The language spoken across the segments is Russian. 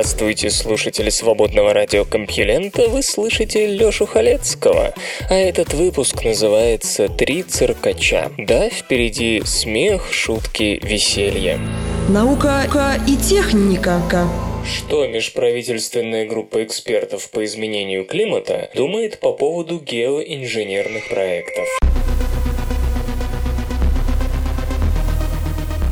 Здравствуйте, слушатели свободного радиокомпьюлента, вы слышите Лёшу Халецкого, а этот выпуск называется «Три циркача». Да, впереди смех, шутки, веселье. Наука и техника что межправительственная группа экспертов по изменению климата думает по поводу геоинженерных проектов.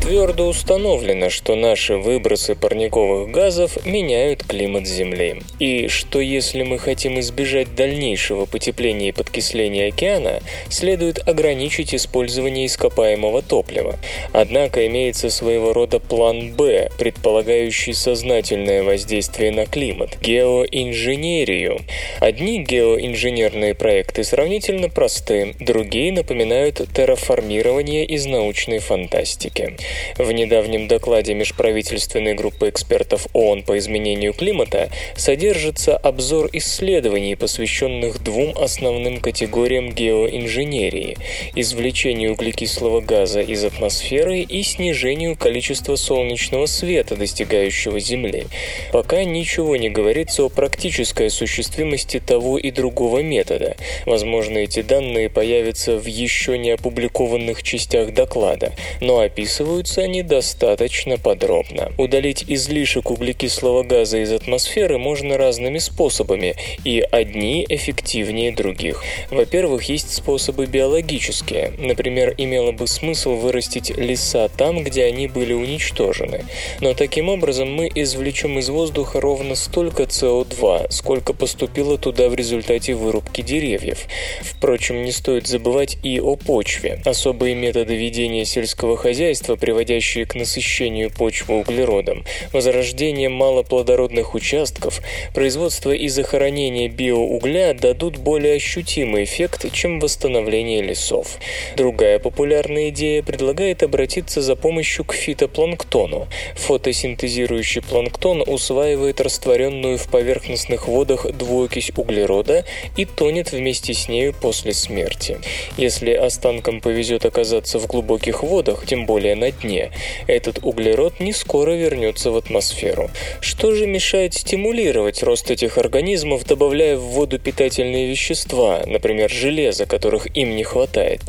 Твердо установлено, что наши выбросы парниковых газов меняют климат Земли. И что если мы хотим избежать дальнейшего потепления и подкисления океана, следует ограничить использование ископаемого топлива. Однако имеется своего рода план «Б», предполагающий сознательное воздействие на климат – геоинженерию. Одни геоинженерные проекты сравнительно просты, другие напоминают терраформирование из научной фантастики. В недавнем докладе межправительственной группы экспертов ООН по изменению климата содержится обзор исследований, посвященных двум основным категориям геоинженерии – извлечению углекислого газа из атмосферы и снижению количества солнечного света, достигающего Земли. Пока ничего не говорится о практической осуществимости того и другого метода. Возможно, эти данные появятся в еще не опубликованных частях доклада, но описывают описываются они достаточно подробно. Удалить излишек углекислого газа из атмосферы можно разными способами, и одни эффективнее других. Во-первых, есть способы биологические. Например, имело бы смысл вырастить леса там, где они были уничтожены. Но таким образом мы извлечем из воздуха ровно столько СО2, сколько поступило туда в результате вырубки деревьев. Впрочем, не стоит забывать и о почве. Особые методы ведения сельского хозяйства приводят приводящие к насыщению почвы углеродом, возрождение малоплодородных участков, производство и захоронение биоугля дадут более ощутимый эффект, чем восстановление лесов. Другая популярная идея предлагает обратиться за помощью к фитопланктону. Фотосинтезирующий планктон усваивает растворенную в поверхностных водах двуокись углерода и тонет вместе с нею после смерти. Если останкам повезет оказаться в глубоких водах, тем более на дне, дне. Этот углерод не скоро вернется в атмосферу. Что же мешает стимулировать рост этих организмов, добавляя в воду питательные вещества, например, железо, которых им не хватает?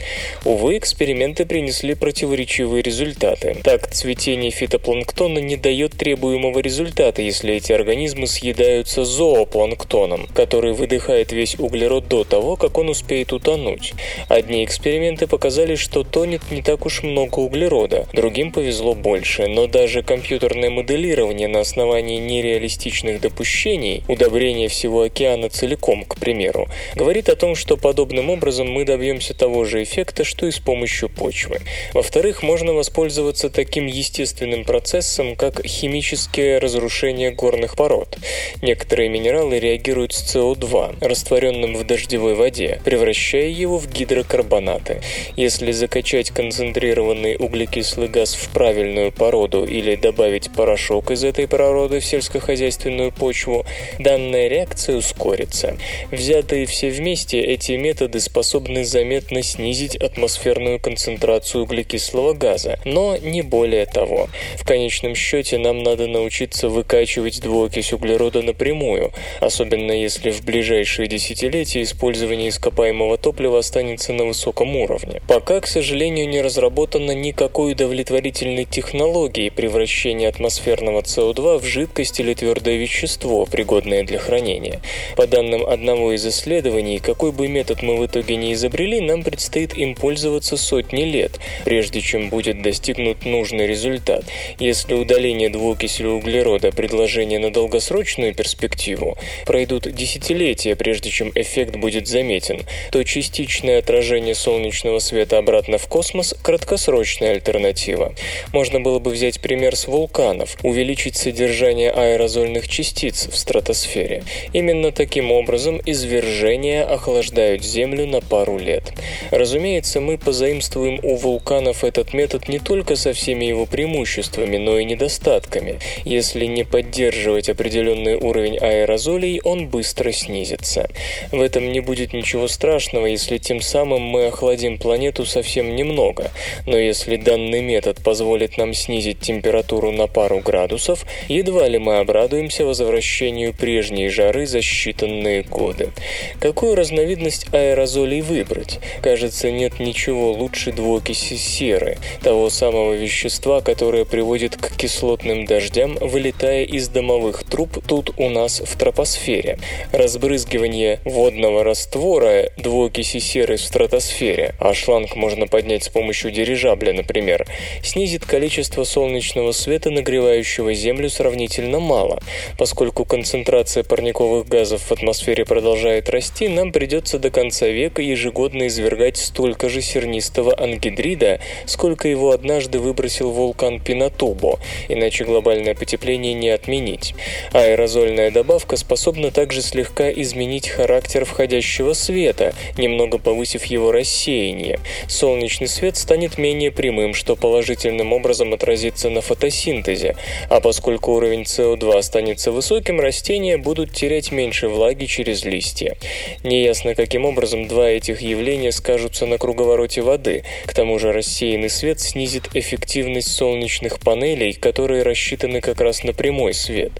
Увы, эксперименты принесли противоречивые результаты. Так, цветение фитопланктона не дает требуемого результата, если эти организмы съедаются зоопланктоном, который выдыхает весь углерод до того, как он успеет утонуть. Одни эксперименты показали, что тонет не так уж много углерода, другим повезло больше, но даже компьютерное моделирование на основании нереалистичных допущений, удобрение всего океана целиком, к примеру, говорит о том, что подобным образом мы добьемся того же эффекта, что и с помощью почвы. Во-вторых, можно воспользоваться таким естественным процессом, как химическое разрушение горных пород. Некоторые минералы реагируют с СО2, растворенным в дождевой воде, превращая его в гидрокарбонаты. Если закачать концентрированный углекислый газ в правильную породу или добавить порошок из этой породы в сельскохозяйственную почву, данная реакция ускорится. Взятые все вместе, эти методы способны заметно снизить атмосферную концентрацию углекислого газа, но не более того. В конечном счете нам надо научиться выкачивать двуокись углерода напрямую, особенно если в ближайшие десятилетия использование ископаемого топлива останется на высоком уровне. Пока, к сожалению, не разработано никакой удовлетворительной удовлетворительной технологии превращения атмосферного СО2 в жидкость или твердое вещество, пригодное для хранения. По данным одного из исследований, какой бы метод мы в итоге не изобрели, нам предстоит им пользоваться сотни лет, прежде чем будет достигнут нужный результат. Если удаление двуокиси углерода – предложение на долгосрочную перспективу, пройдут десятилетия, прежде чем эффект будет заметен, то частичное отражение солнечного света обратно в космос – краткосрочная альтернатива альтернатива. Можно было бы взять пример с вулканов, увеличить содержание аэрозольных частиц в стратосфере. Именно таким образом извержения охлаждают Землю на пару лет. Разумеется, мы позаимствуем у вулканов этот метод не только со всеми его преимуществами, но и недостатками. Если не поддерживать определенный уровень аэрозолей, он быстро снизится. В этом не будет ничего страшного, если тем самым мы охладим планету совсем немного. Но если данный метод позволит нам снизить температуру на пару градусов, едва ли мы обрадуемся возвращению прежней жары за считанные годы. Какую разновидность аэрозолей выбрать? Кажется, нет ничего лучше двуокиси серы, того самого вещества, которое приводит к кислотным дождям, вылетая из домовых труб тут у нас в тропосфере. Разбрызгивание водного раствора двуокиси серы в стратосфере, а шланг можно поднять с помощью дирижабля, например, снизит количество солнечного света, нагревающего Землю сравнительно мало. Поскольку концентрация парниковых газов в атмосфере продолжает расти, нам придется до конца века ежегодно извергать столько же сернистого ангидрида, сколько его однажды выбросил вулкан Пинатубо, иначе глобальное потепление не отменить. Аэрозольная добавка способна также слегка изменить характер входящего света, немного повысив его рассеяние. Солнечный свет станет менее прямым, что положительным образом отразится на фотосинтезе, а поскольку уровень СО2 останется высоким, растения будут терять меньше влаги через листья. Неясно, каким образом два этих явления скажутся на круговороте воды. К тому же рассеянный свет снизит эффективность солнечных панелей, которые рассчитаны как раз на прямой свет.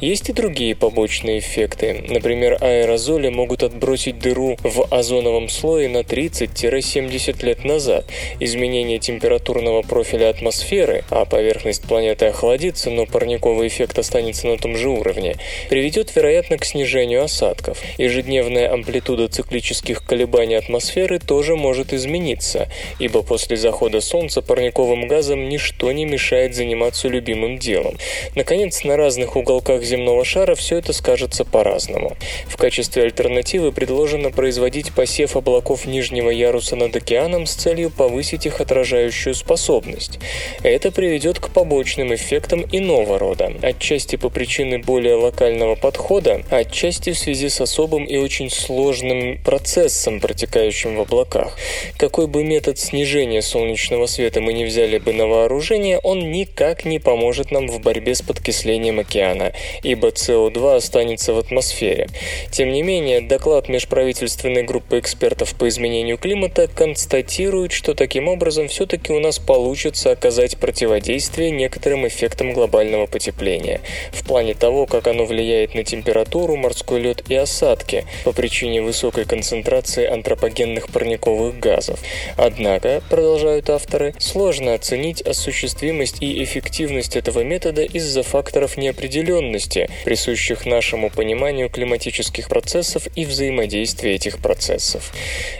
Есть и другие побочные эффекты. Например, аэрозоли могут отбросить дыру в озоновом слое на 30-70 лет назад. Изменение температурного профиля атмосферы, а поверхность планеты охладится, но парниковый эффект останется на том же уровне, приведет, вероятно, к снижению осадков. Ежедневная амплитуда циклических колебаний атмосферы тоже может измениться, ибо после захода Солнца парниковым газом ничто не мешает заниматься любимым делом. Наконец, на разных уголках земного шара все это скажется по-разному. В качестве альтернативы предложено производить посев облаков нижнего яруса над океаном с целью повысить их отражающую способность. Это приведет к побочным эффектам иного рода, отчасти по причине более локального подхода, отчасти в связи с особым и очень сложным процессом, протекающим в облаках. Какой бы метод снижения солнечного света мы не взяли бы на вооружение, он никак не поможет нам в борьбе с подкислением океана, ибо СО2 останется в атмосфере. Тем не менее, доклад межправительственной группы экспертов по изменению климата констатирует, что таким образом все-таки у нас получится оказать противодействие некоторым эффектам глобального потепления в плане того, как оно влияет на температуру, морской лед и осадки по причине высокой концентрации антропогенных парниковых газов. Однако, продолжают авторы, сложно оценить осуществимость и эффективность этого метода из-за факторов неопределенности, присущих нашему пониманию климатических процессов и взаимодействия этих процессов.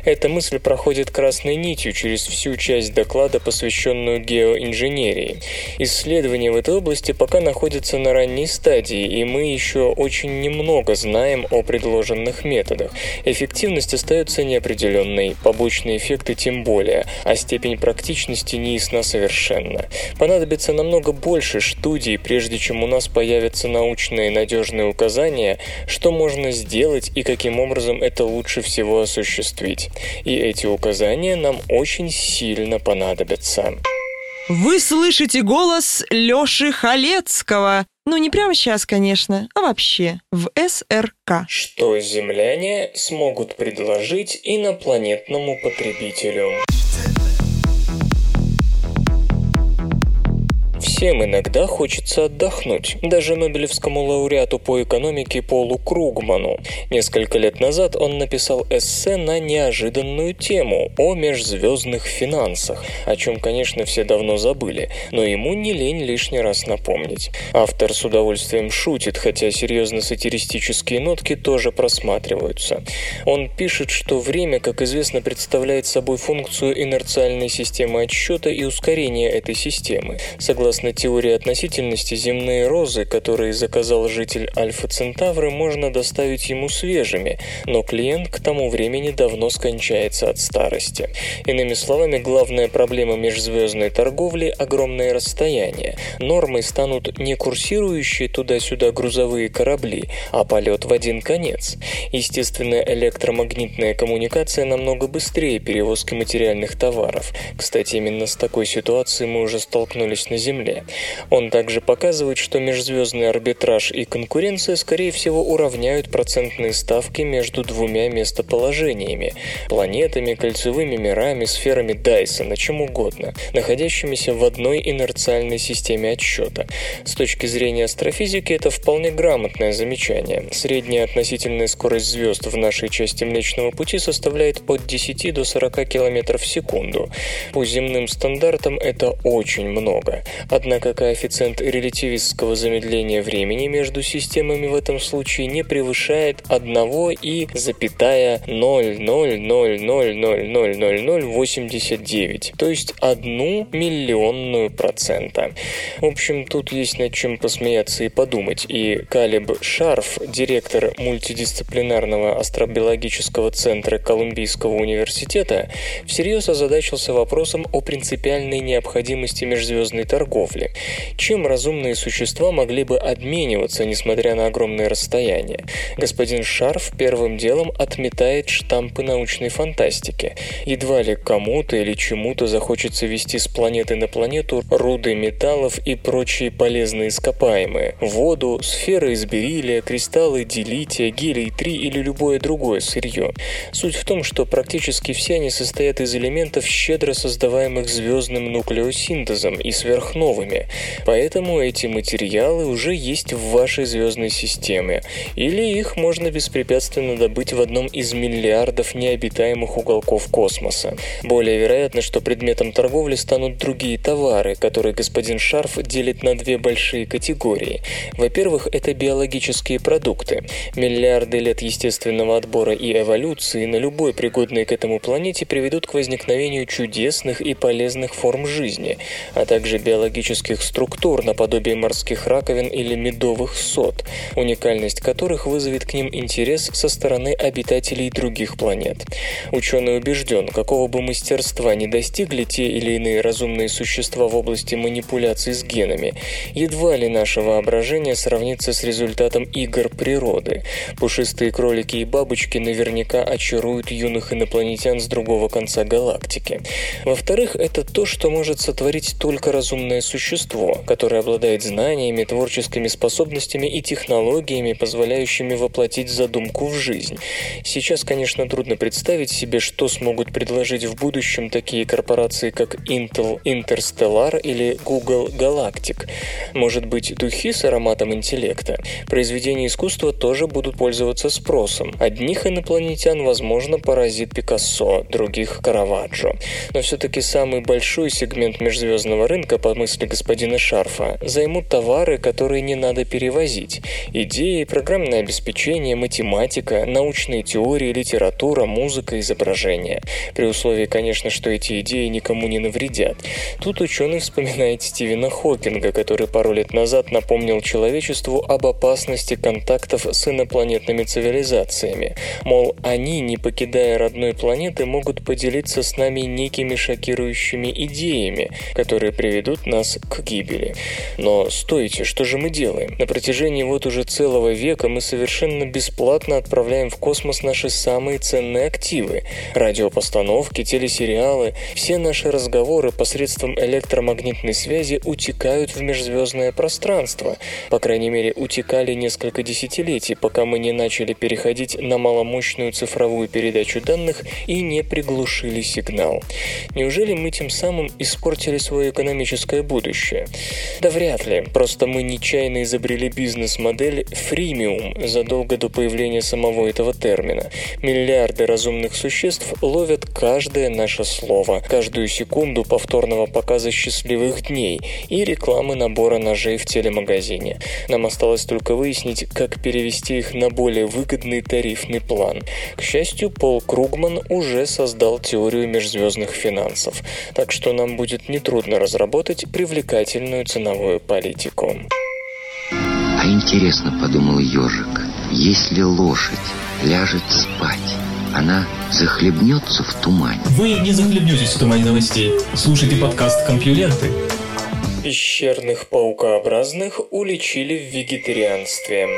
Эта мысль проходит красной нитью через всю часть доклада, посвященную геоинженерии. Исследования в этой области пока находятся на ранней стадии, и мы еще очень немного знаем о предложенных методах. Эффективность остается неопределенной, побочные эффекты тем более, а степень практичности не совершенно. Понадобится намного больше студий, прежде чем у нас появятся научные надежные указания, что можно сделать и каким образом это лучше всего осуществить. И эти указания нам очень сильно понадобятся. Вы слышите голос Лёши Халецкого. Ну, не прямо сейчас, конечно, а вообще, в СРК. Что земляне смогут предложить инопланетному потребителю? Всем иногда хочется отдохнуть, даже Нобелевскому лауреату по экономике Полу Кругману. Несколько лет назад он написал эссе на неожиданную тему о межзвездных финансах, о чем, конечно, все давно забыли, но ему не лень лишний раз напомнить. Автор с удовольствием шутит, хотя серьезно-сатиристические нотки тоже просматриваются. Он пишет, что время, как известно, представляет собой функцию инерциальной системы отсчета и ускорения этой системы. Согласно Согласно теории относительности, земные розы, которые заказал житель Альфа Центавры, можно доставить ему свежими, но клиент к тому времени давно скончается от старости. Иными словами, главная проблема межзвездной торговли – огромное расстояние. Нормой станут не курсирующие туда-сюда грузовые корабли, а полет в один конец. Естественно, электромагнитная коммуникация намного быстрее перевозки материальных товаров. Кстати, именно с такой ситуацией мы уже столкнулись на Земле. Он также показывает, что межзвездный арбитраж и конкуренция, скорее всего, уравняют процентные ставки между двумя местоположениями – планетами, кольцевыми мирами, сферами Дайсона, чем угодно, находящимися в одной инерциальной системе отсчета. С точки зрения астрофизики это вполне грамотное замечание. Средняя относительная скорость звезд в нашей части Млечного Пути составляет от 10 до 40 км в секунду. По земным стандартам это очень много. Однако коэффициент релятивистского замедления времени между системами в этом случае не превышает 1,000000089, то есть одну миллионную процента. В общем, тут есть над чем посмеяться и подумать, и Калиб Шарф, директор мультидисциплинарного астробиологического центра Колумбийского университета, всерьез озадачился вопросом о принципиальной необходимости межзвездной торговли. Чем разумные существа могли бы обмениваться, несмотря на огромное расстояние? Господин Шарф первым делом отметает штампы научной фантастики. Едва ли кому-то или чему-то захочется вести с планеты на планету руды металлов и прочие полезные ископаемые, воду, сферы из бериллия, кристаллы делития, гелий-3 или любое другое сырье. Суть в том, что практически все они состоят из элементов, щедро создаваемых звездным нуклеосинтезом и сверхновыми. Поэтому эти материалы уже есть в вашей звездной системе, или их можно беспрепятственно добыть в одном из миллиардов необитаемых уголков космоса. Более вероятно, что предметом торговли станут другие товары, которые господин Шарф делит на две большие категории. Во-первых, это биологические продукты. Миллиарды лет естественного отбора и эволюции на любой пригодной к этому планете приведут к возникновению чудесных и полезных форм жизни, а также биологических структур наподобие морских раковин или медовых сот, уникальность которых вызовет к ним интерес со стороны обитателей других планет. Ученый убежден, какого бы мастерства не достигли те или иные разумные существа в области манипуляций с генами, едва ли наше воображение сравнится с результатом игр природы. Пушистые кролики и бабочки наверняка очаруют юных инопланетян с другого конца галактики. Во-вторых, это то, что может сотворить только разумное существо, которое обладает знаниями, творческими способностями и технологиями, позволяющими воплотить задумку в жизнь. Сейчас, конечно, трудно представить себе, что смогут предложить в будущем такие корпорации, как Intel Interstellar или Google Galactic. Может быть, духи с ароматом интеллекта. Произведения искусства тоже будут пользоваться спросом. Одних инопланетян, возможно, поразит Пикассо, других – Караваджо. Но все-таки самый большой сегмент межзвездного рынка, по мысли господина Шарфа, займут товары, которые не надо перевозить. Идеи, программное обеспечение, математика, научные теории, литература, музыка, изображение. При условии, конечно, что эти идеи никому не навредят. Тут ученый вспоминает Стивена Хокинга, который пару лет назад напомнил человечеству об опасности контактов с инопланетными цивилизациями. Мол, они, не покидая родной планеты, могут поделиться с нами некими шокирующими идеями, которые приведут нас к гибели. Но стойте, что же мы делаем? На протяжении вот уже целого века мы совершенно бесплатно отправляем в космос наши самые ценные активы. Радиопостановки, телесериалы, все наши разговоры посредством электромагнитной связи утекают в межзвездное пространство. По крайней мере, утекали несколько десятилетий, пока мы не начали переходить на маломощную цифровую передачу данных и не приглушили сигнал. Неужели мы тем самым испортили свое экономическое будущее? Да вряд ли. Просто мы нечаянно изобрели бизнес-модель фримиум задолго до появления самого этого термина. Миллиарды разумных существ ловят каждое наше слово, каждую секунду повторного показа счастливых дней и рекламы набора ножей в телемагазине. Нам осталось только выяснить, как перевести их на более выгодный тарифный план. К счастью, Пол Кругман уже создал теорию межзвездных финансов, так что нам будет нетрудно разработать привлекательную ценовую политику. А интересно, подумал ежик, если лошадь ляжет спать, она захлебнется в тумане. Вы не захлебнетесь в тумане новостей. Слушайте подкаст «Компьюленты». Пещерных паукообразных уличили в вегетарианстве.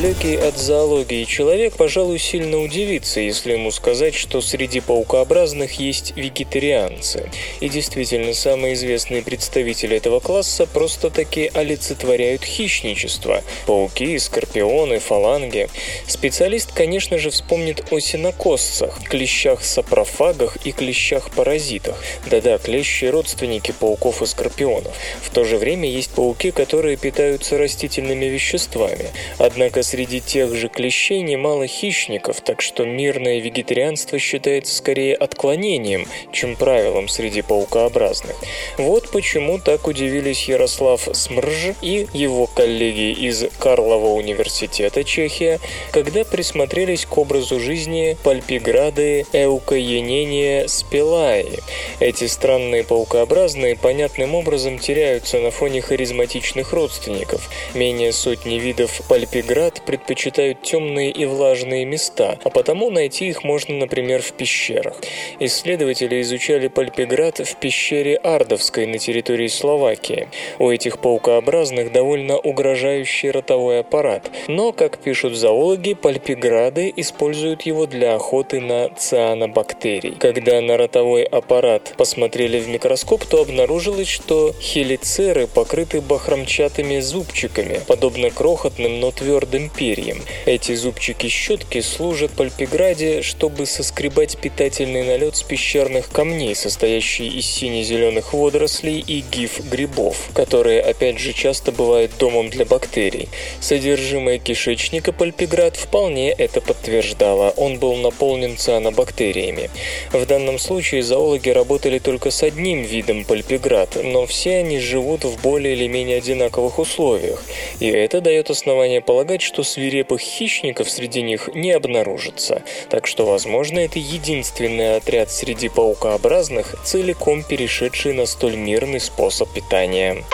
Далекий от зоологии человек, пожалуй, сильно удивится, если ему сказать, что среди паукообразных есть вегетарианцы. И действительно, самые известные представители этого класса просто-таки олицетворяют хищничество. Пауки, скорпионы, фаланги. Специалист, конечно же, вспомнит о синокосцах, клещах-сапрофагах и клещах-паразитах. Да-да, клещи – родственники пауков и скорпионов. В то же время есть пауки, которые питаются растительными веществами. Однако среди тех же клещей немало хищников, так что мирное вегетарианство считается скорее отклонением, чем правилом среди паукообразных. Вот почему так удивились Ярослав Смрж и его коллеги из Карлова университета Чехия, когда присмотрелись к образу жизни пальпиграды эукоенения спилаи. Эти странные паукообразные понятным образом теряются на фоне харизматичных родственников. Менее сотни видов пальпиград Предпочитают темные и влажные места, а потому найти их можно, например, в пещерах. Исследователи изучали пальпиград в пещере Ардовской на территории Словакии. У этих паукообразных довольно угрожающий ротовой аппарат, но, как пишут зоологи, пальпиграды используют его для охоты на цианобактерий. Когда на ротовой аппарат посмотрели в микроскоп, то обнаружилось, что хелицеры покрыты бахромчатыми зубчиками, подобно крохотным, но твердым перьям. Эти зубчики-щетки служат Пальпиграде, чтобы соскребать питательный налет с пещерных камней, состоящий из сине-зеленых водорослей и гиф-грибов, которые, опять же, часто бывают домом для бактерий. Содержимое кишечника Пальпиград вполне это подтверждало. Он был наполнен цианобактериями. В данном случае зоологи работали только с одним видом Пальпиград, но все они живут в более или менее одинаковых условиях. И это дает основание полагать, что свирепых хищников среди них не обнаружится, так что, возможно, это единственный отряд среди паукообразных, целиком перешедший на столь мирный способ питания.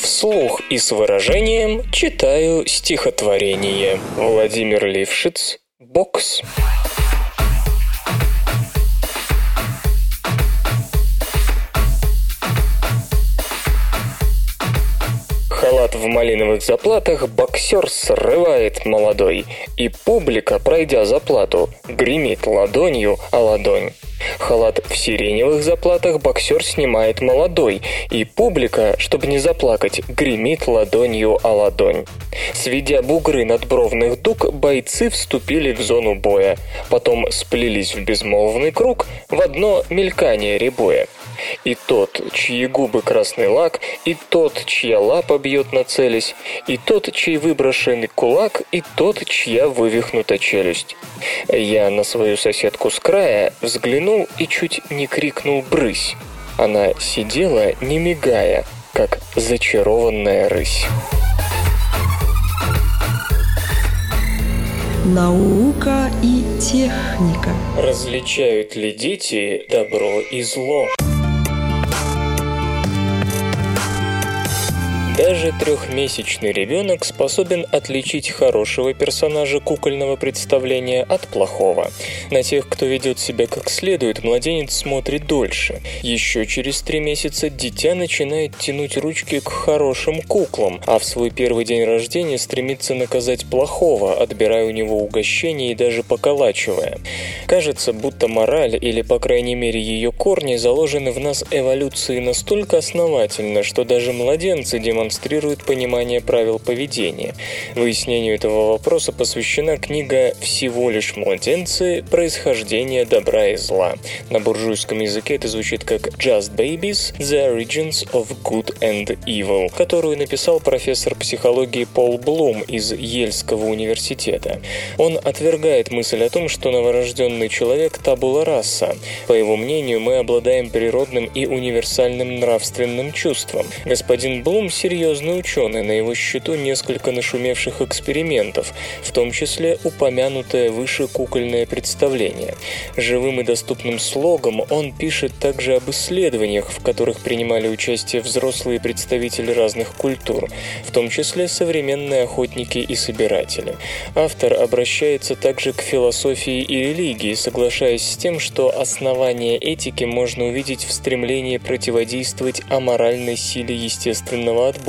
Вслух и с выражением читаю стихотворение. Владимир Лившиц, Бокс. Халат в малиновых заплатах боксер срывает молодой, и публика, пройдя заплату, гремит ладонью о ладонь. Халат в сиреневых заплатах боксер снимает молодой, и публика, чтобы не заплакать, гремит ладонью о ладонь. Сведя бугры надбровных дуг, бойцы вступили в зону боя, потом сплелись в безмолвный круг в одно мелькание ребоя. И тот, чьи губы красный лак, и тот, чья лапа бьет нацелись, и тот, чей выброшенный кулак, и тот, чья вывихнута челюсть. Я на свою соседку с края взглянул и чуть не крикнул «брысь». Она сидела, не мигая, как зачарованная рысь. Наука и техника. Различают ли дети добро и зло? Даже трехмесячный ребенок способен отличить хорошего персонажа кукольного представления от плохого. На тех, кто ведет себя как следует, младенец смотрит дольше. Еще через три месяца дитя начинает тянуть ручки к хорошим куклам, а в свой первый день рождения стремится наказать плохого, отбирая у него угощение и даже поколачивая. Кажется, будто мораль, или по крайней мере ее корни, заложены в нас эволюции настолько основательно, что даже младенцы демонстрируют демонстрирует понимание правил поведения. Выяснению этого вопроса посвящена книга «Всего лишь младенцы. Происхождение добра и зла». На буржуйском языке это звучит как «Just Babies. The Origins of Good and Evil», которую написал профессор психологии Пол Блум из Ельского университета. Он отвергает мысль о том, что новорожденный человек – табула раса. По его мнению, мы обладаем природным и универсальным нравственным чувством. Господин Блум серьезно серьезный ученый, на его счету несколько нашумевших экспериментов, в том числе упомянутое выше кукольное представление. Живым и доступным слогом он пишет также об исследованиях, в которых принимали участие взрослые представители разных культур, в том числе современные охотники и собиратели. Автор обращается также к философии и религии, соглашаясь с тем, что основание этики можно увидеть в стремлении противодействовать аморальной силе естественного отбора.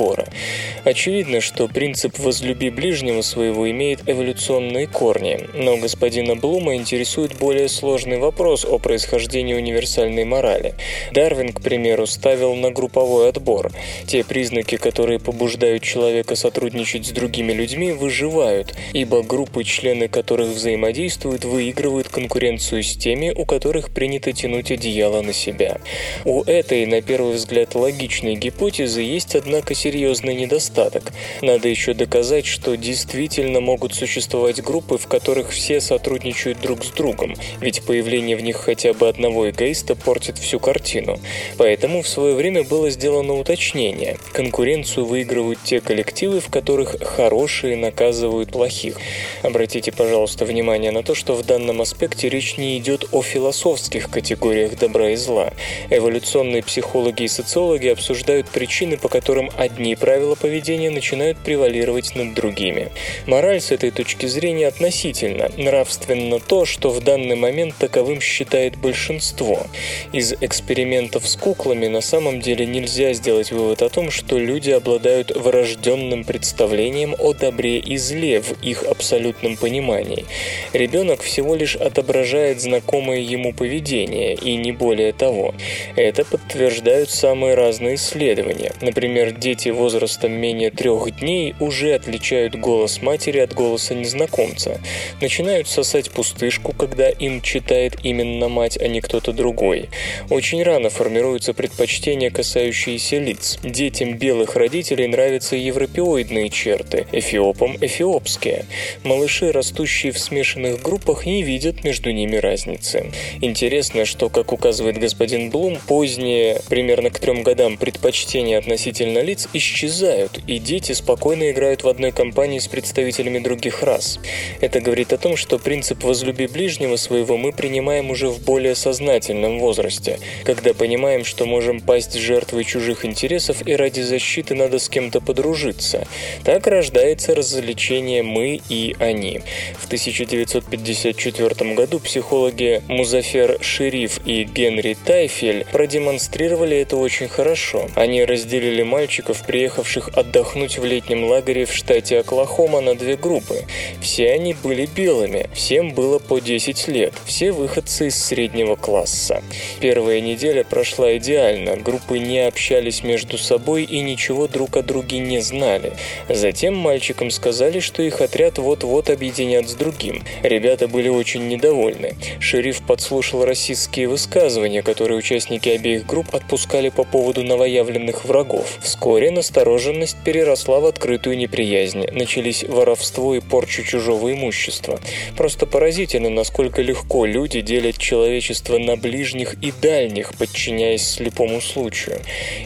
Очевидно, что принцип «возлюби ближнего своего» имеет эволюционные корни, но господина Блума интересует более сложный вопрос о происхождении универсальной морали. Дарвин, к примеру, ставил на групповой отбор. Те признаки, которые побуждают человека сотрудничать с другими людьми, выживают, ибо группы, члены которых взаимодействуют, выигрывают конкуренцию с теми, у которых принято тянуть одеяло на себя. У этой, на первый взгляд, логичной гипотезы есть, однако, серьезный недостаток. Надо еще доказать, что действительно могут существовать группы, в которых все сотрудничают друг с другом, ведь появление в них хотя бы одного эгоиста портит всю картину. Поэтому в свое время было сделано уточнение. Конкуренцию выигрывают те коллективы, в которых хорошие наказывают плохих. Обратите, пожалуйста, внимание на то, что в данном аспекте речь не идет о философских категориях добра и зла. Эволюционные психологи и социологи обсуждают причины, по которым одни правила поведения начинают превалировать над другими. Мораль с этой точки зрения относительно, нравственно то, что в данный момент таковым считает большинство. Из экспериментов с куклами на самом деле нельзя сделать вывод о том, что люди обладают врожденным представлением о добре и зле в их абсолютном понимании. Ребенок всего лишь отображает знакомое ему поведение, и не более того. Это подтверждают самые разные исследования. Например, дети возрастом менее трех дней уже отличают голос матери от голоса незнакомца. Начинают сосать пустышку, когда им читает именно мать, а не кто-то другой. Очень рано формируются предпочтения, касающиеся лиц. Детям белых родителей нравятся европеоидные черты, эфиопам – эфиопские. Малыши, растущие в смешанных группах, не видят между ними разницы. Интересно, что, как указывает господин Блум, поздние, примерно к трем годам, предпочтения относительно лиц исчезают, и дети спокойно играют в одной компании с представителями других рас. Это говорит о том, что принцип «возлюби ближнего своего» мы принимаем уже в более сознательном возрасте, когда понимаем, что можем пасть жертвой чужих интересов и ради защиты надо с кем-то подружиться. Так рождается развлечение «мы» и «они». В 1954 году психологи Музафер Шериф и Генри Тайфель продемонстрировали это очень хорошо. Они разделили мальчиков, приехавших отдохнуть в летнем лагере в штате Оклахома на две группы. Все они были белыми, всем было по 10 лет, все выходцы из среднего класса. Первая неделя прошла идеально, группы не общались между собой и ничего друг о друге не знали. Затем мальчикам сказали, что их отряд вот-вот объединят с другим. Ребята были очень недовольны. Шериф подслушал расистские высказывания, которые участники обеих групп отпускали по поводу новоявленных врагов. Вскоре настороженность переросла в открытую неприязнь. Начались воровство и порчу чужого имущества. Просто поразительно, насколько легко люди делят человечество на ближних и дальних, подчиняясь слепому случаю.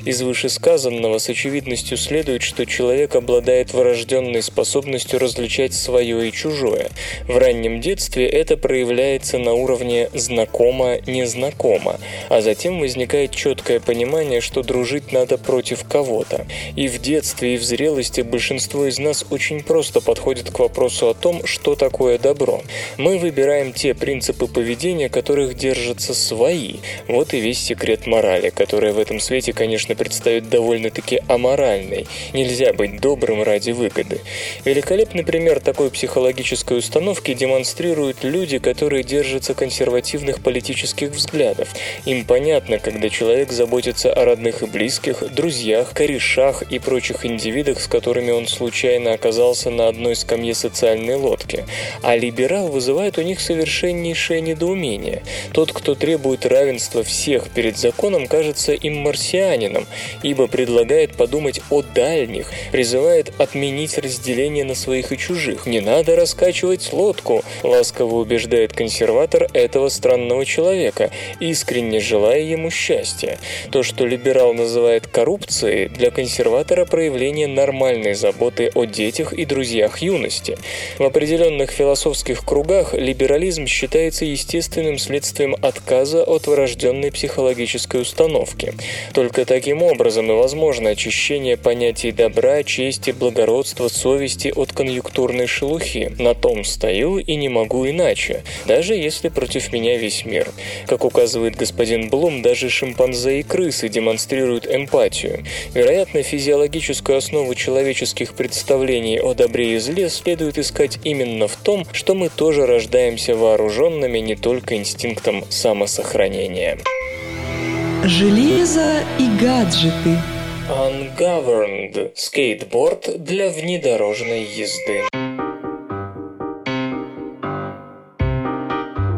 Из вышесказанного с очевидностью следует, что человек обладает врожденной способностью различать свое и чужое. В раннем детстве это проявляется на уровне знакомо-незнакомо, а затем возникает четкое понимание, что дружить надо против кого-то. И в детстве, и в зрелости большинство из нас очень просто подходит к вопросу о том, что такое добро. Мы выбираем те принципы поведения, которых держатся свои. Вот и весь секрет морали, которая в этом свете, конечно, предстает довольно-таки аморальной. Нельзя быть добрым ради выгоды. Великолепный пример такой психологической установки демонстрируют люди, которые держатся консервативных политических взглядов. Им понятно, когда человек заботится о родных и близких, друзьях, корешах и прочих индивидах, с которыми он случайно оказался на одной скамье социальной лодки. А либерал вызывает у них совершеннейшее недоумение. Тот, кто требует равенства всех перед законом, кажется им марсианином, ибо предлагает подумать о дальних, призывает отменить разделение на своих и чужих. Не надо раскачивать лодку, ласково убеждает консерватор этого странного человека, искренне желая ему счастья. То, что либерал называет коррупцией, для консерватора консерватора проявление нормальной заботы о детях и друзьях юности. В определенных философских кругах либерализм считается естественным следствием отказа от врожденной психологической установки. Только таким образом и возможно очищение понятий добра, чести, благородства, совести от конъюнктурной шелухи. На том стою и не могу иначе, даже если против меня весь мир. Как указывает господин Блум, даже шимпанзе и крысы демонстрируют эмпатию. Вероятно, физиологическую основу человеческих представлений о добре и зле следует искать именно в том, что мы тоже рождаемся вооруженными не только инстинктом самосохранения. Железо и гаджеты. Ungoverned – скейтборд для внедорожной езды.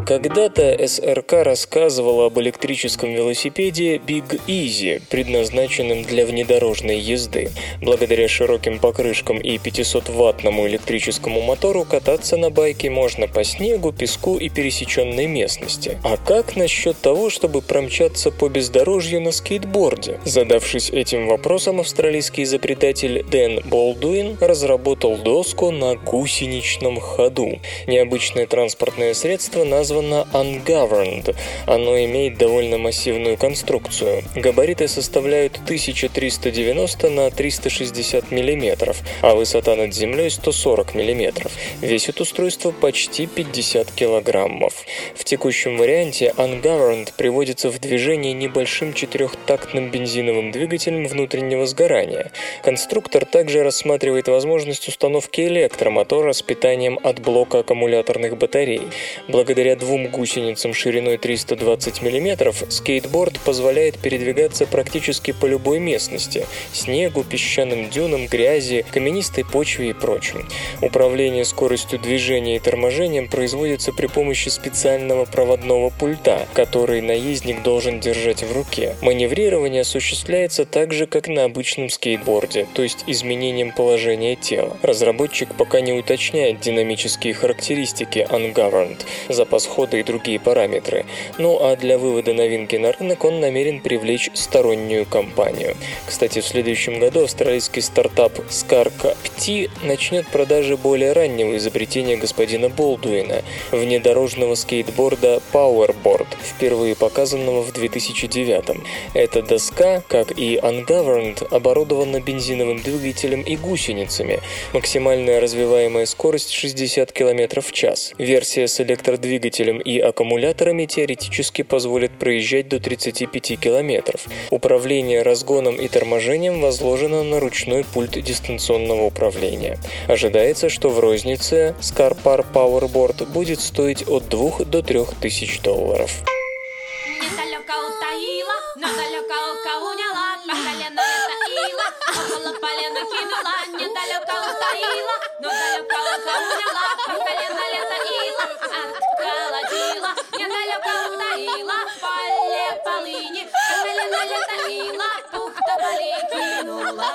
Когда-то СРК рассказывала об электрическом велосипеде Big Easy, предназначенном для внедорожной езды. Благодаря широким покрышкам и 500-ваттному электрическому мотору кататься на байке можно по снегу, песку и пересеченной местности. А как насчет того, чтобы промчаться по бездорожью на скейтборде? Задавшись этим вопросом, австралийский изобретатель Дэн Болдуин разработал доску на гусеничном ходу. Необычное транспортное средство названо названо Ungoverned. Оно имеет довольно массивную конструкцию. Габариты составляют 1390 на 360 мм, а высота над землей 140 мм. Весит устройство почти 50 кг. В текущем варианте Ungoverned приводится в движение небольшим четырехтактным бензиновым двигателем внутреннего сгорания. Конструктор также рассматривает возможность установки электромотора с питанием от блока аккумуляторных батарей. Благодаря двум гусеницам шириной 320 мм, скейтборд позволяет передвигаться практически по любой местности – снегу, песчаным дюнам, грязи, каменистой почве и прочем. Управление скоростью движения и торможением производится при помощи специального проводного пульта, который наездник должен держать в руке. Маневрирование осуществляется так же, как на обычном скейтборде, то есть изменением положения тела. Разработчик пока не уточняет динамические характеристики Ungoverned, запас хода и другие параметры. Ну а для вывода новинки на рынок он намерен привлечь стороннюю компанию. Кстати, в следующем году австралийский стартап Skarka PT начнет продажи более раннего изобретения господина Болдуина – внедорожного скейтборда Powerboard, впервые показанного в 2009 Эта доска, как и Ungoverned, оборудована бензиновым двигателем и гусеницами. Максимальная развиваемая скорость 60 км в час. Версия с электродвигателем двигателем и аккумуляторами теоретически позволит проезжать до 35 км. Управление разгоном и торможением возложено на ручной пульт дистанционного управления. Ожидается, что в рознице Scarpar Powerboard будет стоить от 2 до 3 тысяч долларов. недалеко утаила, но далеко по колено лето ила, недалеко утаила, поле полыни, по колено лето ила, пух тополей кинула.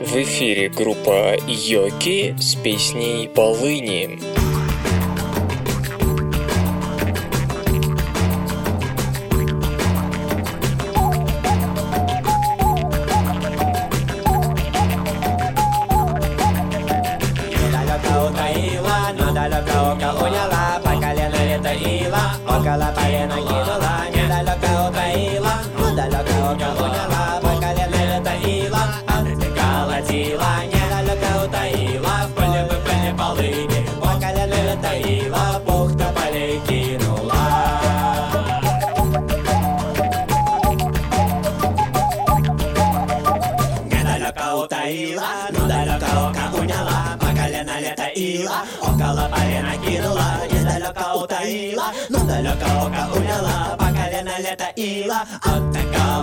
В эфире группа Йоки с песней «Полыни».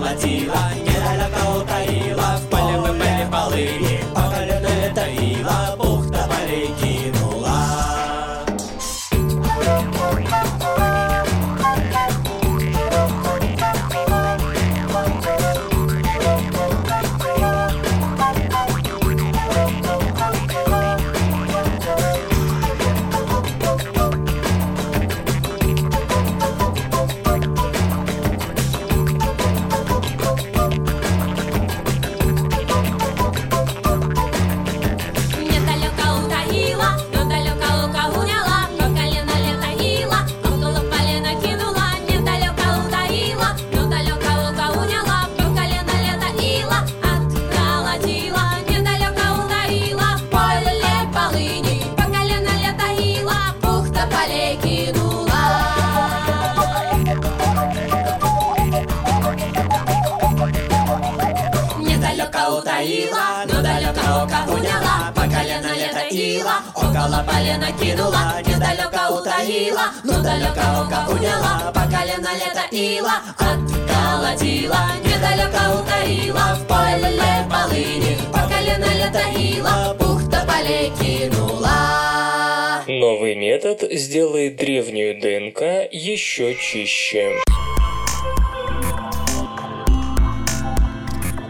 Такого тила, недалеко утаила, в поле выпали полыни, полена кинула Недалеко утаила, но далеко око уняла По колено лето ила, отколотила Недалеко утаила, в поле полыни По колено лето ила, бухта полей кинула Новый метод сделает древнюю ДНК еще чище.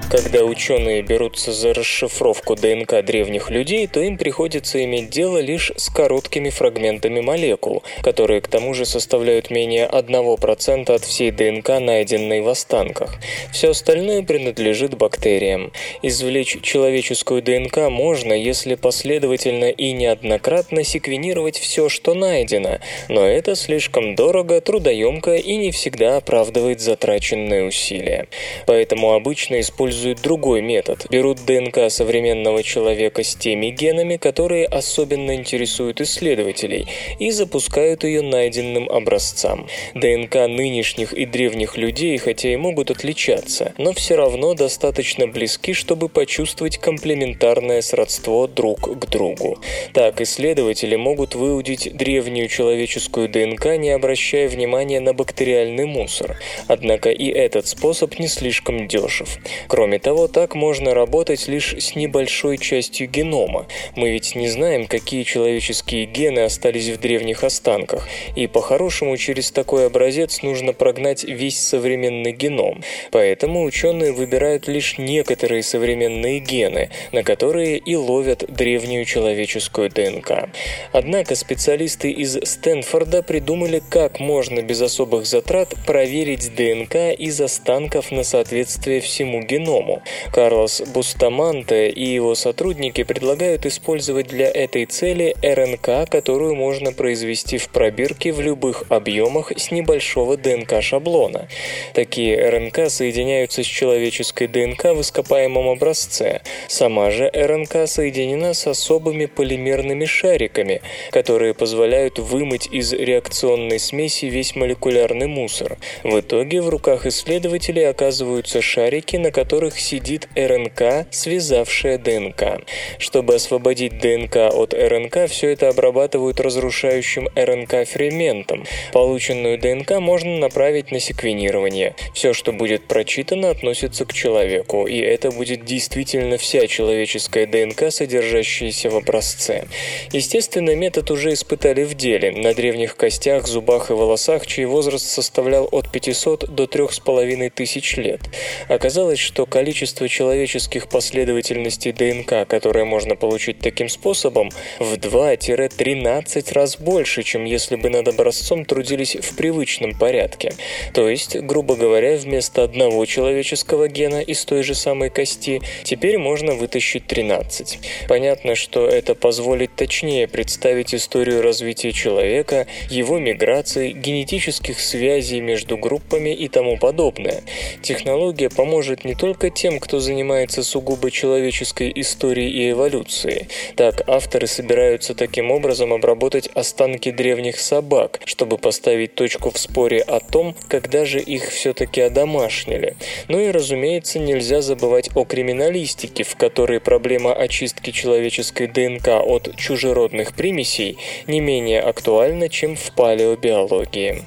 Когда ученые берутся за расшифровку ДНК древних людей, то им приходится иметь дело лишь с короткими фрагментами молекул, которые к тому же составляют менее 1% от всей ДНК, найденной в останках. Все остальное принадлежит бактериям. Извлечь человеческую ДНК можно, если последовательно и неоднократно секвенировать все, что найдено, но это слишком дорого, трудоемко и не всегда оправдывает затраченные усилия. Поэтому обычно используют используют другой метод. Берут ДНК современного человека с теми генами, которые особенно интересуют исследователей, и запускают ее найденным образцам. ДНК нынешних и древних людей, хотя и могут отличаться, но все равно достаточно близки, чтобы почувствовать комплементарное сродство друг к другу. Так, исследователи могут выудить древнюю человеческую ДНК, не обращая внимания на бактериальный мусор. Однако и этот способ не слишком дешев. Кроме Кроме того, так можно работать лишь с небольшой частью генома. Мы ведь не знаем, какие человеческие гены остались в древних останках, и по-хорошему через такой образец нужно прогнать весь современный геном. Поэтому ученые выбирают лишь некоторые современные гены, на которые и ловят древнюю человеческую ДНК. Однако специалисты из Стэнфорда придумали, как можно без особых затрат проверить ДНК из останков на соответствие всему геному геному. Карлос Бустаманте и его сотрудники предлагают использовать для этой цели РНК, которую можно произвести в пробирке в любых объемах с небольшого ДНК-шаблона. Такие РНК соединяются с человеческой ДНК в ископаемом образце. Сама же РНК соединена с особыми полимерными шариками, которые позволяют вымыть из реакционной смеси весь молекулярный мусор. В итоге в руках исследователей оказываются шарики, на которых которых сидит РНК, связавшая ДНК. Чтобы освободить ДНК от РНК, все это обрабатывают разрушающим РНК ферментом. Полученную ДНК можно направить на секвенирование. Все, что будет прочитано, относится к человеку, и это будет действительно вся человеческая ДНК, содержащаяся в образце. Естественно, метод уже испытали в деле, на древних костях, зубах и волосах, чей возраст составлял от 500 до 3500 тысяч лет. Оказалось, что количество человеческих последовательностей ДНК, которые можно получить таким способом, в 2-13 раз больше, чем если бы над образцом трудились в привычном порядке. То есть, грубо говоря, вместо одного человеческого гена из той же самой кости теперь можно вытащить 13. Понятно, что это позволит точнее представить историю развития человека, его миграции, генетических связей между группами и тому подобное. Технология поможет не только тем, кто занимается сугубо человеческой историей и эволюцией. Так, авторы собираются таким образом обработать останки древних собак, чтобы поставить точку в споре о том, когда же их все-таки одомашнили. Ну и, разумеется, нельзя забывать о криминалистике, в которой проблема очистки человеческой ДНК от чужеродных примесей не менее актуальна, чем в палеобиологии.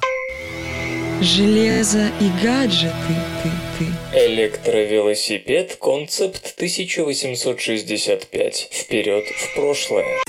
Железо и гаджеты, ты. Электровелосипед Концепт 1865. Вперед в прошлое.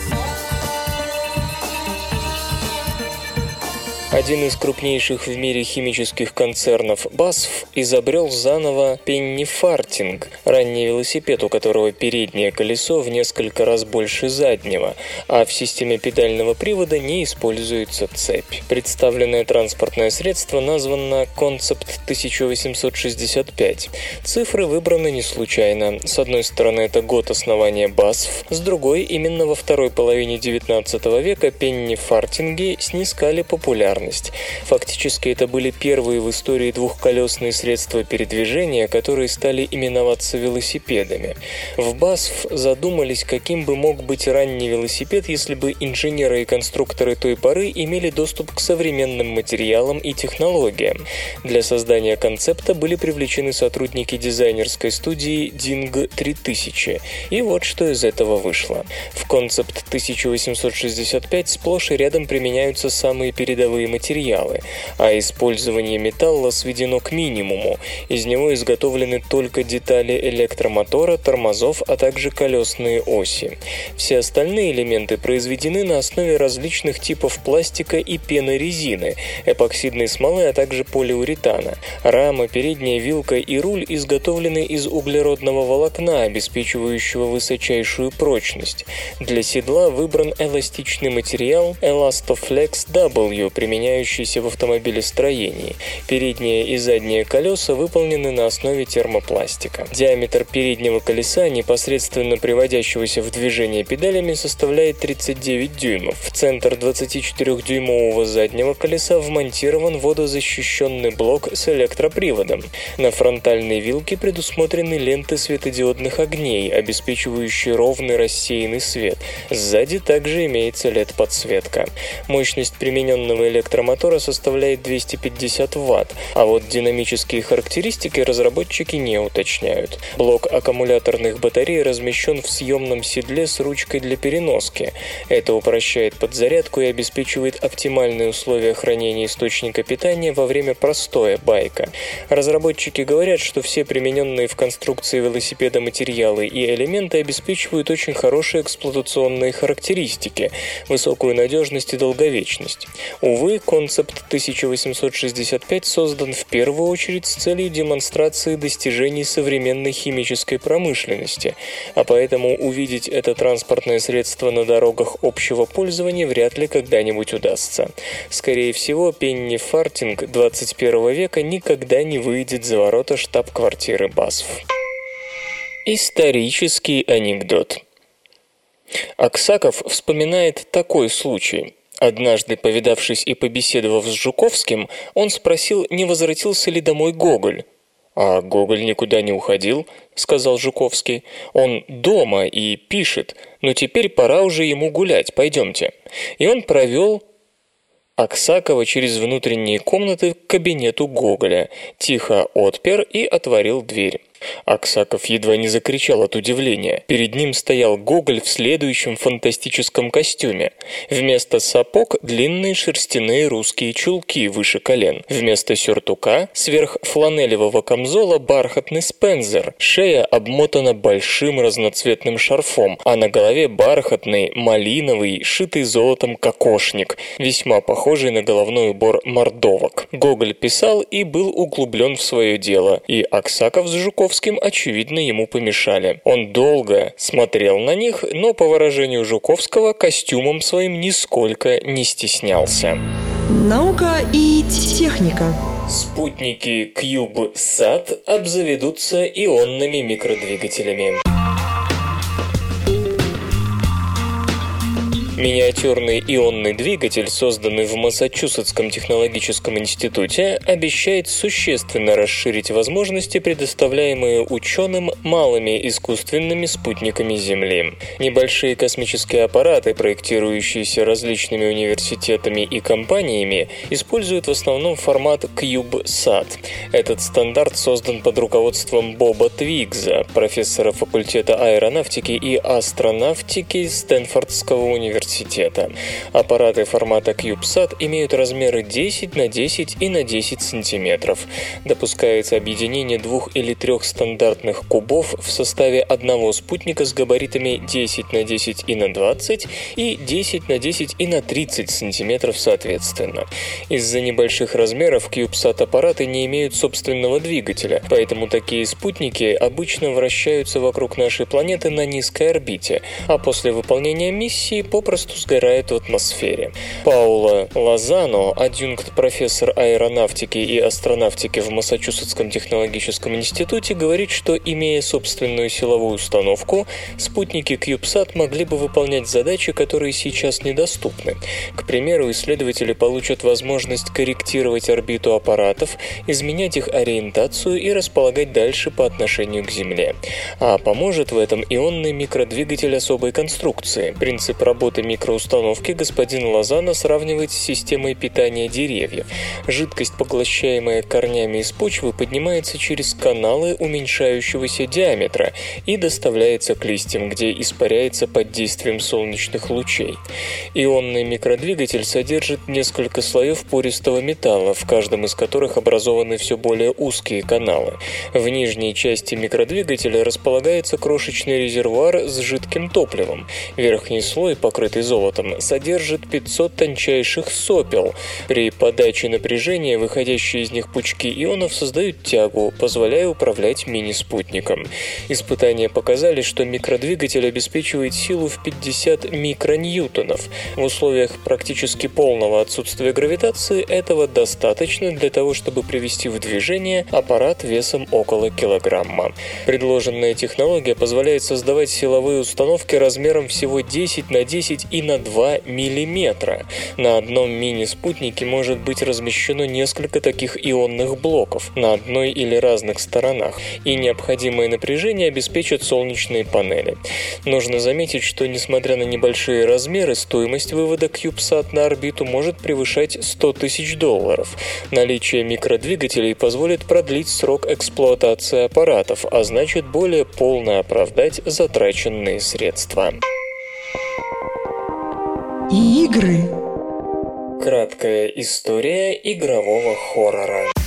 Один из крупнейших в мире химических концернов BASF изобрел заново пеннифартинг, ранний велосипед, у которого переднее колесо в несколько раз больше заднего, а в системе педального привода не используется цепь. Представленное транспортное средство названо Concept 1865. Цифры выбраны не случайно. С одной стороны, это год основания BASF, с другой, именно во второй половине XIX века пеннифартинги снискали популярность популярность. Фактически это были первые в истории двухколесные средства передвижения, которые стали именоваться велосипедами. В БАСФ задумались, каким бы мог быть ранний велосипед, если бы инженеры и конструкторы той поры имели доступ к современным материалам и технологиям. Для создания концепта были привлечены сотрудники дизайнерской студии Ding 3000. И вот что из этого вышло. В концепт 1865 сплошь и рядом применяются самые передовые материалы, а использование металла сведено к минимуму. Из него изготовлены только детали электромотора, тормозов, а также колесные оси. Все остальные элементы произведены на основе различных типов пластика и пенорезины, эпоксидной смолы, а также полиуретана. Рама, передняя вилка и руль изготовлены из углеродного волокна, обеспечивающего высочайшую прочность. Для седла выбран эластичный материал Elastoflex W, применяющийся в автомобилестроении. Передние и задние колеса выполнены на основе термопластика. Диаметр переднего колеса, непосредственно приводящегося в движение педалями, составляет 39 дюймов. В центр 24-дюймового заднего колеса вмонтирован водозащищенный блок с электроприводом. На фронтальной вилке предусмотрены ленты светодиодных огней, обеспечивающие ровный рассеянный свет. Сзади также имеется LED-подсветка. Мощность примененного электромотора составляет 250 Вт, а вот динамические характеристики разработчики не уточняют. Блок аккумуляторных батарей размещен в съемном седле с ручкой для переноски. Это упрощает подзарядку и обеспечивает оптимальные условия хранения источника питания во время простоя байка. Разработчики говорят, что все примененные в конструкции велосипеда материалы и элементы обеспечивают очень хорошие эксплуатационные характеристики, высокую надежность и долговечность. Увы, концепт 1865 создан в первую очередь с целью демонстрации достижений современной химической промышленности, а поэтому увидеть это транспортное средство на дорогах общего пользования вряд ли когда-нибудь удастся. Скорее всего, Пенни Фартинг 21 века никогда не выйдет за ворота штаб-квартиры БАСФ. Исторический анекдот. Аксаков вспоминает такой случай. Однажды, повидавшись и побеседовав с Жуковским, он спросил, не возвратился ли домой Гоголь. «А Гоголь никуда не уходил», — сказал Жуковский. «Он дома и пишет, но теперь пора уже ему гулять, пойдемте». И он провел Аксакова через внутренние комнаты к кабинету Гоголя, тихо отпер и отворил дверь. Аксаков едва не закричал от удивления. Перед ним стоял Гоголь в следующем фантастическом костюме. Вместо сапог длинные шерстяные русские чулки выше колен. Вместо сюртука сверх фланелевого камзола бархатный спензер. Шея обмотана большим разноцветным шарфом, а на голове бархатный, малиновый, шитый золотом кокошник, весьма похожий на головной убор мордовок. Гоголь писал и был углублен в свое дело, и Аксаков с Жуков Жуковским, очевидно, ему помешали. Он долго смотрел на них, но, по выражению Жуковского, костюмом своим нисколько не стеснялся. Наука и техника. Спутники CubeSat обзаведутся ионными микродвигателями. Миниатюрный ионный двигатель, созданный в Массачусетском технологическом институте, обещает существенно расширить возможности, предоставляемые ученым малыми искусственными спутниками Земли. Небольшие космические аппараты, проектирующиеся различными университетами и компаниями, используют в основном формат CubeSat. Этот стандарт создан под руководством Боба Твигза, профессора факультета аэронавтики и астронавтики Стэнфордского университета университета. Аппараты формата CubeSat имеют размеры 10 на 10 и на 10 сантиметров. Допускается объединение двух или трех стандартных кубов в составе одного спутника с габаритами 10 на 10 и на 20 и 10 на 10 и на 30 сантиметров соответственно. Из-за небольших размеров CubeSat аппараты не имеют собственного двигателя, поэтому такие спутники обычно вращаются вокруг нашей планеты на низкой орбите, а после выполнения миссии попросту попросту сгорают в атмосфере. Паула Лозано, адъюнкт-профессор аэронавтики и астронавтики в Массачусетском технологическом институте, говорит, что, имея собственную силовую установку, спутники CubeSat могли бы выполнять задачи, которые сейчас недоступны. К примеру, исследователи получат возможность корректировать орбиту аппаратов, изменять их ориентацию и располагать дальше по отношению к Земле. А поможет в этом ионный микродвигатель особой конструкции. Принцип работы микроустановки господин Лозано сравнивает с системой питания деревьев. Жидкость, поглощаемая корнями из почвы, поднимается через каналы уменьшающегося диаметра и доставляется к листьям, где испаряется под действием солнечных лучей. Ионный микродвигатель содержит несколько слоев пористого металла, в каждом из которых образованы все более узкие каналы. В нижней части микродвигателя располагается крошечный резервуар с жидким топливом. Верхний слой, покрытый золотом, содержит 500 тончайших сопел. При подаче напряжения выходящие из них пучки ионов создают тягу, позволяя управлять мини-спутником. Испытания показали, что микродвигатель обеспечивает силу в 50 микроньютонов. В условиях практически полного отсутствия гравитации этого достаточно для того, чтобы привести в движение аппарат весом около килограмма. Предложенная технология позволяет создавать силовые установки размером всего 10 на 10 и на 2 миллиметра. На одном мини-спутнике может быть размещено несколько таких ионных блоков на одной или разных сторонах, и необходимое напряжение обеспечат солнечные панели. Нужно заметить, что несмотря на небольшие размеры, стоимость вывода CubeSat на орбиту может превышать 100 тысяч долларов. Наличие микродвигателей позволит продлить срок эксплуатации аппаратов, а значит более полно оправдать затраченные средства. Игры. Краткая история игрового хоррора.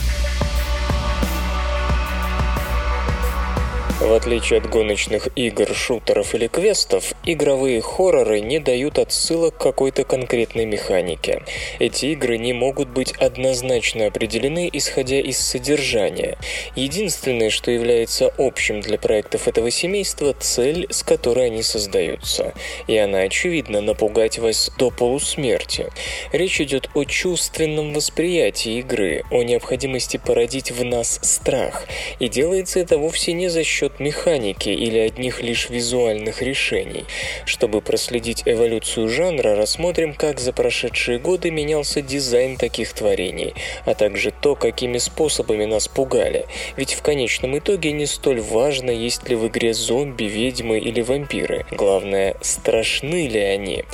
В отличие от гоночных игр, шутеров или квестов, игровые хорроры не дают отсылок к какой-то конкретной механике. Эти игры не могут быть однозначно определены, исходя из содержания. Единственное, что является общим для проектов этого семейства – цель, с которой они создаются. И она, очевидно, напугать вас до полусмерти. Речь идет о чувственном восприятии игры, о необходимости породить в нас страх. И делается это вовсе не за счет механики или одних лишь визуальных решений. Чтобы проследить эволюцию жанра, рассмотрим, как за прошедшие годы менялся дизайн таких творений, а также то, какими способами нас пугали. Ведь в конечном итоге не столь важно, есть ли в игре зомби, ведьмы или вампиры. Главное, страшны ли они.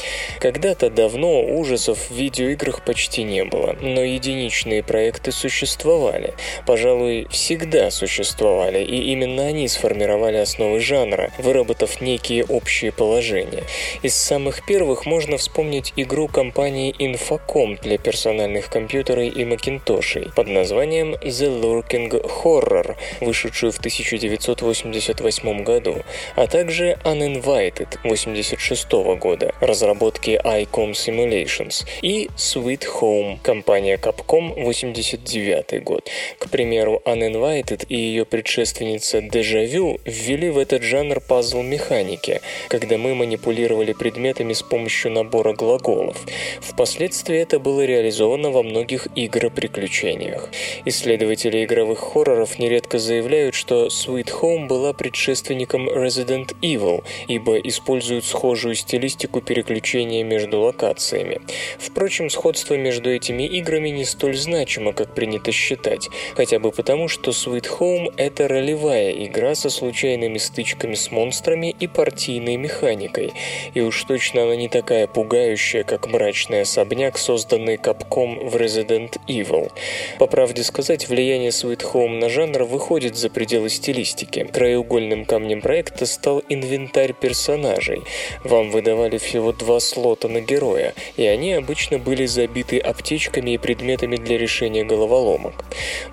Когда-то давно ужасов в видеоиграх почти не было, но единичные проекты существовали. Пожалуй, всегда существовали, и именно они сформировали формировали основы жанра, выработав некие общие положения. Из самых первых можно вспомнить игру компании Infocom для персональных компьютеров и макинтошей под названием The Lurking Horror, вышедшую в 1988 году, а также Uninvited 1986 года, разработки Icom Simulations, и Sweet Home, компания Capcom 89 год. К примеру, Uninvited и ее предшественница Deja Vu ввели в этот жанр пазл-механики, когда мы манипулировали предметами с помощью набора глаголов. Впоследствии это было реализовано во многих игр-приключениях. Исследователи игровых хорроров нередко заявляют, что Sweet Home была предшественником Resident Evil, ибо используют схожую стилистику переключения между локациями. Впрочем, сходство между этими играми не столь значимо, как принято считать, хотя бы потому, что Sweet Home — это ролевая игра со случайными стычками с монстрами и партийной механикой, и уж точно она не такая пугающая, как мрачный особняк, созданный Капком в Resident Evil. По правде сказать, влияние Sweet Home на жанр выходит за пределы стилистики. Краеугольным камнем проекта стал инвентарь персонажей. Вам выдавали всего два слота на героя, и они обычно были забиты аптечками и предметами для решения головоломок.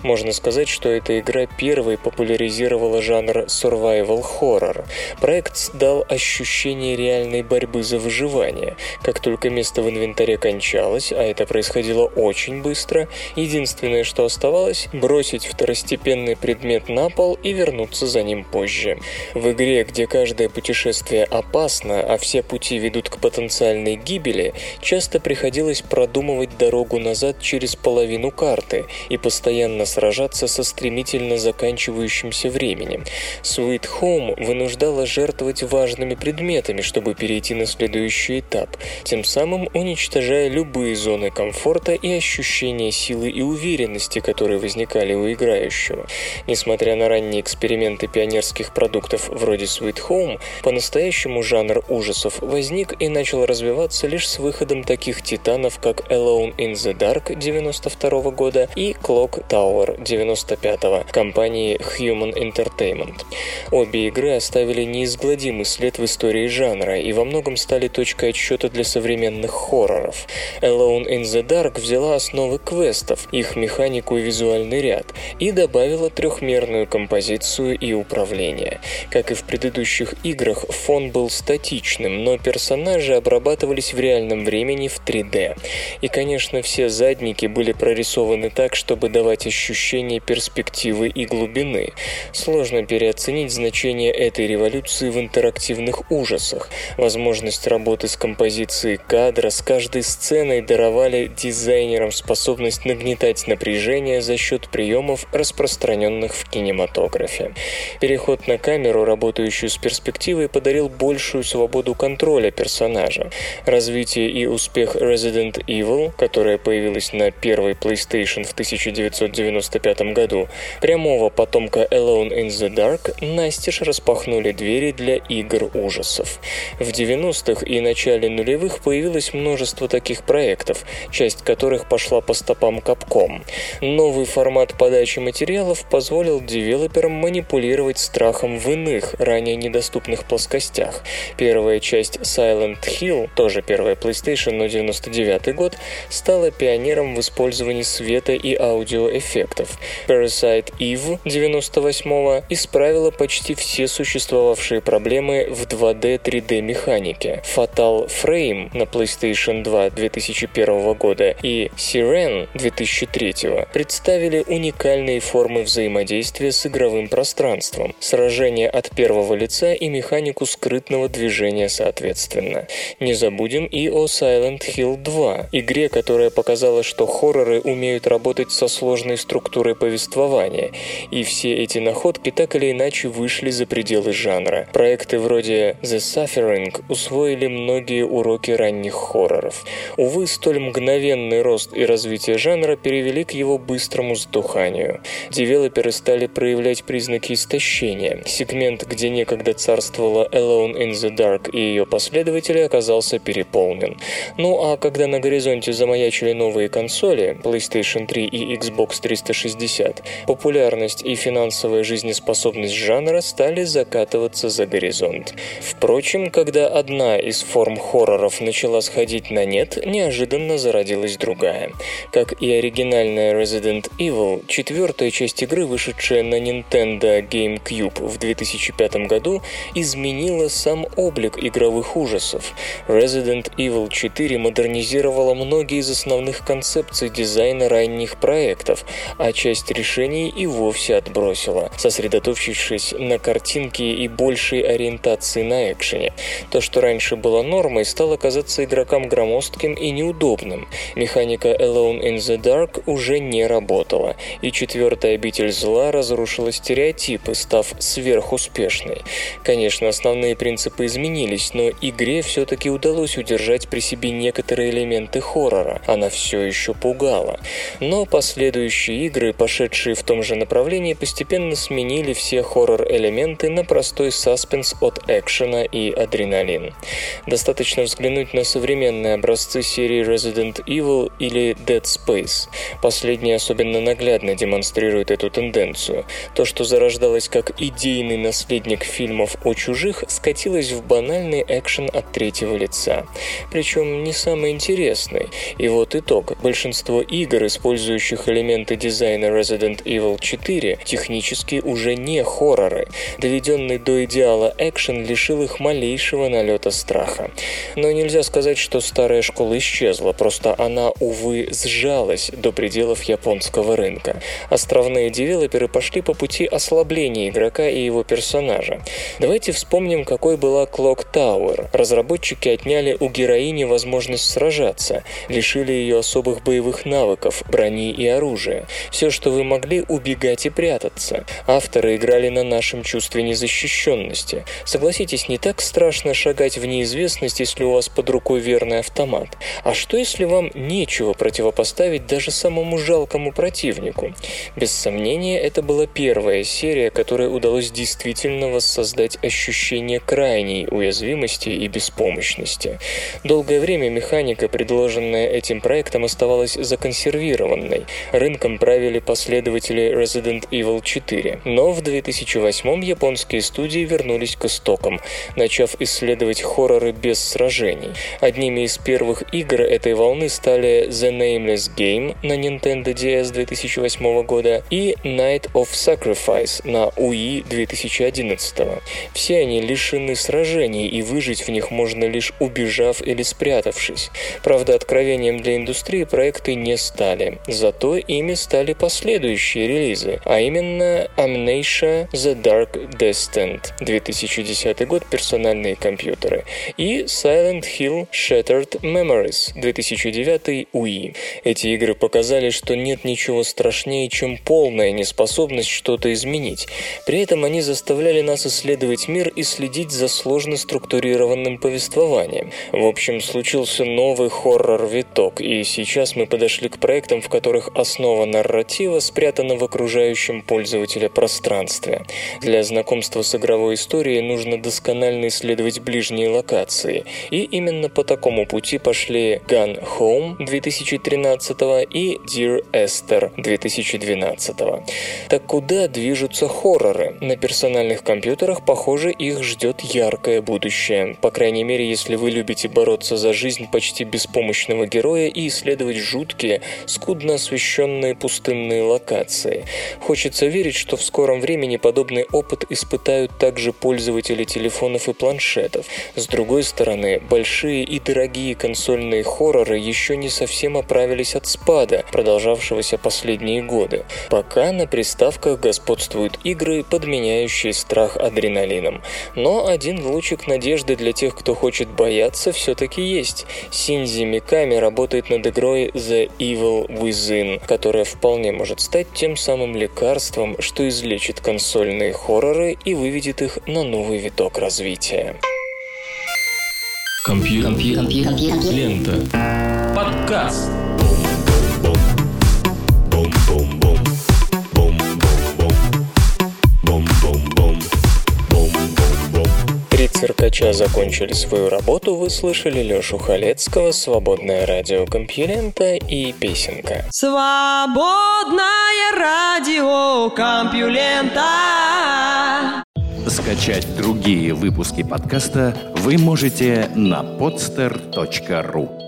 Можно сказать, что эта игра первой популяризировала жанр жанр survival horror. Проект дал ощущение реальной борьбы за выживание. Как только место в инвентаре кончалось, а это происходило очень быстро, единственное, что оставалось, бросить второстепенный предмет на пол и вернуться за ним позже. В игре, где каждое путешествие опасно, а все пути ведут к потенциальной гибели, часто приходилось продумывать дорогу назад через половину карты и постоянно сражаться со стремительно заканчивающимся временем. Sweet Home вынуждала жертвовать важными предметами, чтобы перейти на следующий этап, тем самым уничтожая любые зоны комфорта и ощущение силы и уверенности, которые возникали у играющего. Несмотря на ранние эксперименты пионерских продуктов вроде Sweet Home, по-настоящему жанр ужасов возник и начал развиваться лишь с выходом таких титанов, как Alone in the Dark 92 года и Clock Tower 95 компании Human Entertainment. Обе игры оставили неизгладимый след в истории жанра и во многом стали точкой отсчета для современных хорроров. Alone in the Dark взяла основы квестов, их механику и визуальный ряд, и добавила трехмерную композицию и управление. Как и в предыдущих играх, фон был статичным, но персонажи обрабатывались в реальном времени в 3D. И, конечно, все задники были прорисованы так, чтобы давать ощущение перспективы и глубины. Сложно переоценить значение этой революции в интерактивных ужасах. Возможность работы с композицией кадра с каждой сценой даровали дизайнерам способность нагнетать напряжение за счет приемов, распространенных в кинематографе. Переход на камеру, работающую с перспективой, подарил большую свободу контроля персонажа. Развитие и успех Resident Evil, которая появилась на первой PlayStation в 1995 году, прямого потомка Alone in the Dark, настежь распахнули двери для игр ужасов. В 90-х и начале нулевых появилось множество таких проектов, часть которых пошла по стопам Capcom. Новый формат подачи материалов позволил девелоперам манипулировать страхом в иных, ранее недоступных плоскостях. Первая часть Silent Hill, тоже первая PlayStation, но 99 год, стала пионером в использовании света и аудиоэффектов. Parasite Eve 98 исправила почти все существовавшие проблемы в 2D 3D механике. Fatal Frame на PlayStation 2 2001 года и Siren 2003 представили уникальные формы взаимодействия с игровым пространством, сражение от первого лица и механику скрытного движения соответственно. Не забудем и о Silent Hill 2, игре, которая показала, что хорроры умеют работать со сложной структурой повествования, и все эти находки так или иначе вышли за пределы жанра. Проекты вроде The Suffering усвоили многие уроки ранних хорроров. Увы, столь мгновенный рост и развитие жанра перевели к его быстрому сдуханию. Девелоперы стали проявлять признаки истощения. Сегмент, где некогда царствовала Alone in the Dark и ее последователи, оказался переполнен. Ну а когда на горизонте замаячили новые консоли PlayStation 3 и Xbox 360, популярность и финансовая жизнеспособность жанра стали закатываться за горизонт. Впрочем, когда одна из форм хорроров начала сходить на нет, неожиданно зародилась другая. Как и оригинальная Resident Evil, четвертая часть игры, вышедшая на Nintendo GameCube в 2005 году, изменила сам облик игровых ужасов. Resident Evil 4 модернизировала многие из основных концепций дизайна ранних проектов, а часть решений и вовсе отбросила, сосредоточившись на картинке и большей ориентации на экшене. То, что раньше было нормой, стало казаться игрокам громоздким и неудобным. Механика Alone in the Dark уже не работала, и четвертая обитель зла разрушила стереотипы, став сверхуспешной. Конечно, основные принципы изменились, но игре все-таки удалось удержать при себе некоторые элементы хоррора. Она все еще пугала. Но последующие игры, пошедшие в том же направлении, постепенно сменили все хоррор-элементы на простой саспенс от экшена и адреналин. Достаточно взглянуть на современные образцы серии Resident Evil или Dead Space. Последний особенно наглядно демонстрирует эту тенденцию. То, что зарождалось как идейный наследник фильмов о чужих, скатилось в банальный экшен от третьего лица. Причем не самый интересный. И вот итог. Большинство игр, использующих элементы дизайна Resident Evil 4, технически уже не хорроры. Доведенный до идеала экшен лишил их малейшего налета страха. Но нельзя сказать, что старая школа исчезла, просто она, увы, сжалась до пределов японского рынка. Островные девелоперы пошли по пути ослабления игрока и его персонажа. Давайте вспомним, какой была Clock Tower. Разработчики отняли у героини возможность сражаться, лишили ее особых боевых навыков, брони и оружия. Все, что вы могли, убегать и прятаться. Авторы играли на нашем чувстве незащищенности. Согласитесь, не так страшно шагать в неизвестность, если у вас под рукой верный автомат. А что, если вам нечего противопоставить даже самому жалкому противнику? Без сомнения, это была первая серия, которой удалось действительно воссоздать ощущение крайней уязвимости и беспомощности. Долгое время механика, предложенная этим проектом, оставалась законсервированной. Рынком правили последователи Resident Evil 4. Но в 2008 японские студии вернулись к истокам, начав исследовать хорроры без сражений. Одними из первых игр этой волны стали The Nameless Game на Nintendo DS 2008 года и Night of Sacrifice на Wii 2011. Все они лишены сражений, и выжить в них можно лишь убежав или спрятавшись. Правда, откровением для индустрии проекты не стали. Зато ими стали последующие релизы, а именно Amnesia The Dark Descent 2010 год персональные компьютеры и Silent Hill Shattered Memories 2009 Wii. Эти игры показали, что нет ничего страшнее, чем полная неспособность что-то изменить. При этом они заставляли нас исследовать мир и следить за сложно структурированным повествованием. В общем, случился новый хоррор-виток, и сейчас мы подошли к проектам, в которых основа нарратива спрятана в окружающем пользователя пространстве. Для знакомства с игровой историей нужно досконально исследовать ближние локации, и именно по такому пути пошли Gun Home 2013 и Dear Esther 2012. Так куда движутся хорроры? На персональных компьютерах, похоже, их ждет яркое будущее. По крайней мере, если вы любите бороться за жизнь почти беспомощного героя и исследовать жуткие, скудно освещенные пустынные локации. Хочется верить, что в скором времени подобный опыт испытают также пользователи телефонов и планшетов. С другой стороны, большие и дорогие консольные хорроры еще не совсем оправились от спада, продолжавшегося последние годы. Пока на приставках господствуют игры, подменяющие страх адреналином. Но один лучик надежды для тех, кто хочет бояться, все-таки есть. Синзи Миками работает над игрой The Evil Within, которая вполне может стать тем самым лекарством, что излечит консольные хорроры и выведет их на новый виток развития. Компьютер. Лента. Подкаст. Циркача закончили свою работу, вы слышали Лёшу Халецкого, «Свободное радио Компьюлента» и песенка. Свободное радио Компьюлента. Скачать другие выпуски подкаста вы можете на podster.ru